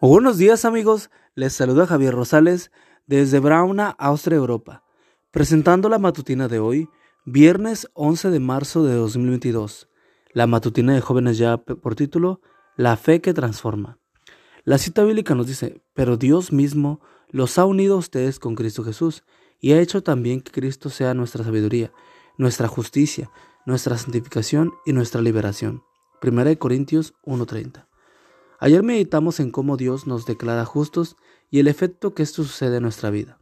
Buenos días amigos, les saluda Javier Rosales desde Brauna, Austria, Europa, presentando la matutina de hoy, viernes 11 de marzo de 2022. La matutina de jóvenes ya por título, La fe que transforma. La cita bíblica nos dice, pero Dios mismo los ha unido a ustedes con Cristo Jesús y ha hecho también que Cristo sea nuestra sabiduría, nuestra justicia, nuestra santificación y nuestra liberación. 1 Corintios 1:30. Ayer meditamos en cómo Dios nos declara justos y el efecto que esto sucede en nuestra vida.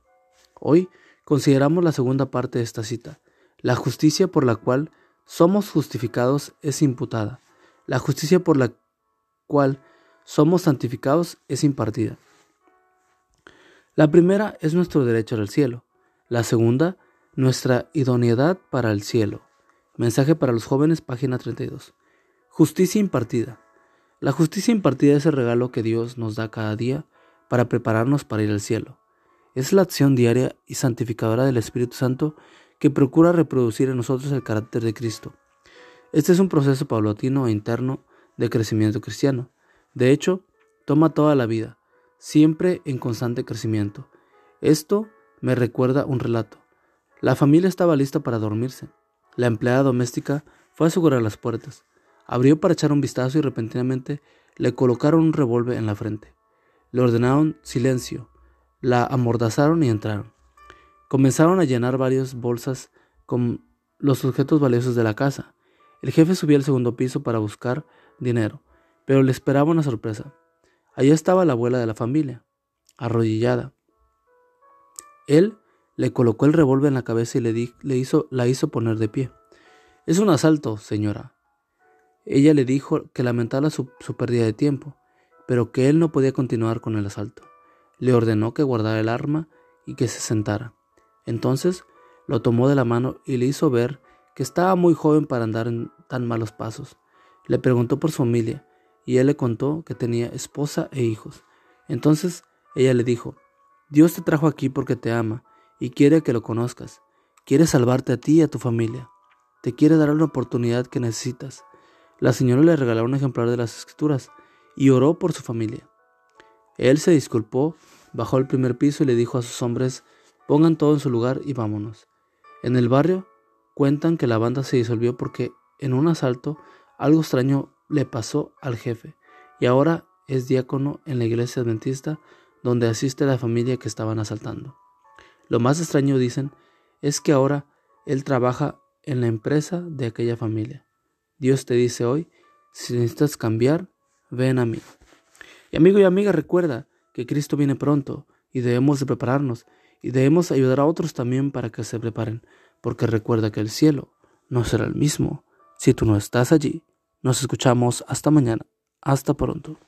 Hoy consideramos la segunda parte de esta cita. La justicia por la cual somos justificados es imputada. La justicia por la cual somos santificados es impartida. La primera es nuestro derecho al cielo. La segunda, nuestra idoneidad para el cielo. Mensaje para los jóvenes, página 32. Justicia impartida. La justicia impartida es el regalo que Dios nos da cada día para prepararnos para ir al cielo. Es la acción diaria y santificadora del Espíritu Santo que procura reproducir en nosotros el carácter de Cristo. Este es un proceso paulatino e interno de crecimiento cristiano. De hecho, toma toda la vida, siempre en constante crecimiento. Esto me recuerda un relato. La familia estaba lista para dormirse. La empleada doméstica fue a asegurar las puertas. Abrió para echar un vistazo y repentinamente le colocaron un revólver en la frente. Le ordenaron silencio, la amordazaron y entraron. Comenzaron a llenar varias bolsas con los objetos valiosos de la casa. El jefe subió al segundo piso para buscar dinero, pero le esperaba una sorpresa. Allí estaba la abuela de la familia, arrodillada. Él le colocó el revólver en la cabeza y le, la hizo poner de pie. Es un asalto, señora, ella le dijo que lamentaba su, pérdida de tiempo, pero que él no podía continuar con el asalto. Le ordenó que guardara el arma y que se sentara. Entonces lo tomó de la mano y le hizo ver que estaba muy joven para andar en tan malos pasos. Le preguntó por su familia y él le contó que tenía esposa e hijos. Entonces ella le dijo, Dios te trajo aquí porque te ama y quiere que lo conozcas. Quiere salvarte a ti y a tu familia. Te quiere dar la oportunidad que necesitas. La señora le regaló un ejemplar de las escrituras y oró por su familia. Él se disculpó, bajó al primer piso y le dijo a sus hombres, pongan todo en su lugar y vámonos. En el barrio cuentan que la banda se disolvió porque en un asalto algo extraño le pasó al jefe y ahora es diácono en la iglesia adventista donde asiste a la familia que estaban asaltando. Lo más extraño, dicen, es que ahora él trabaja en la empresa de aquella familia. Dios te dice hoy, si necesitas cambiar, ven a mí. Y amigo y amiga, recuerda que Cristo viene pronto y debemos de prepararnos y debemos ayudar a otros también para que se preparen, porque recuerda que el cielo no será el mismo si tú no estás allí. Nos escuchamos hasta mañana. Hasta pronto.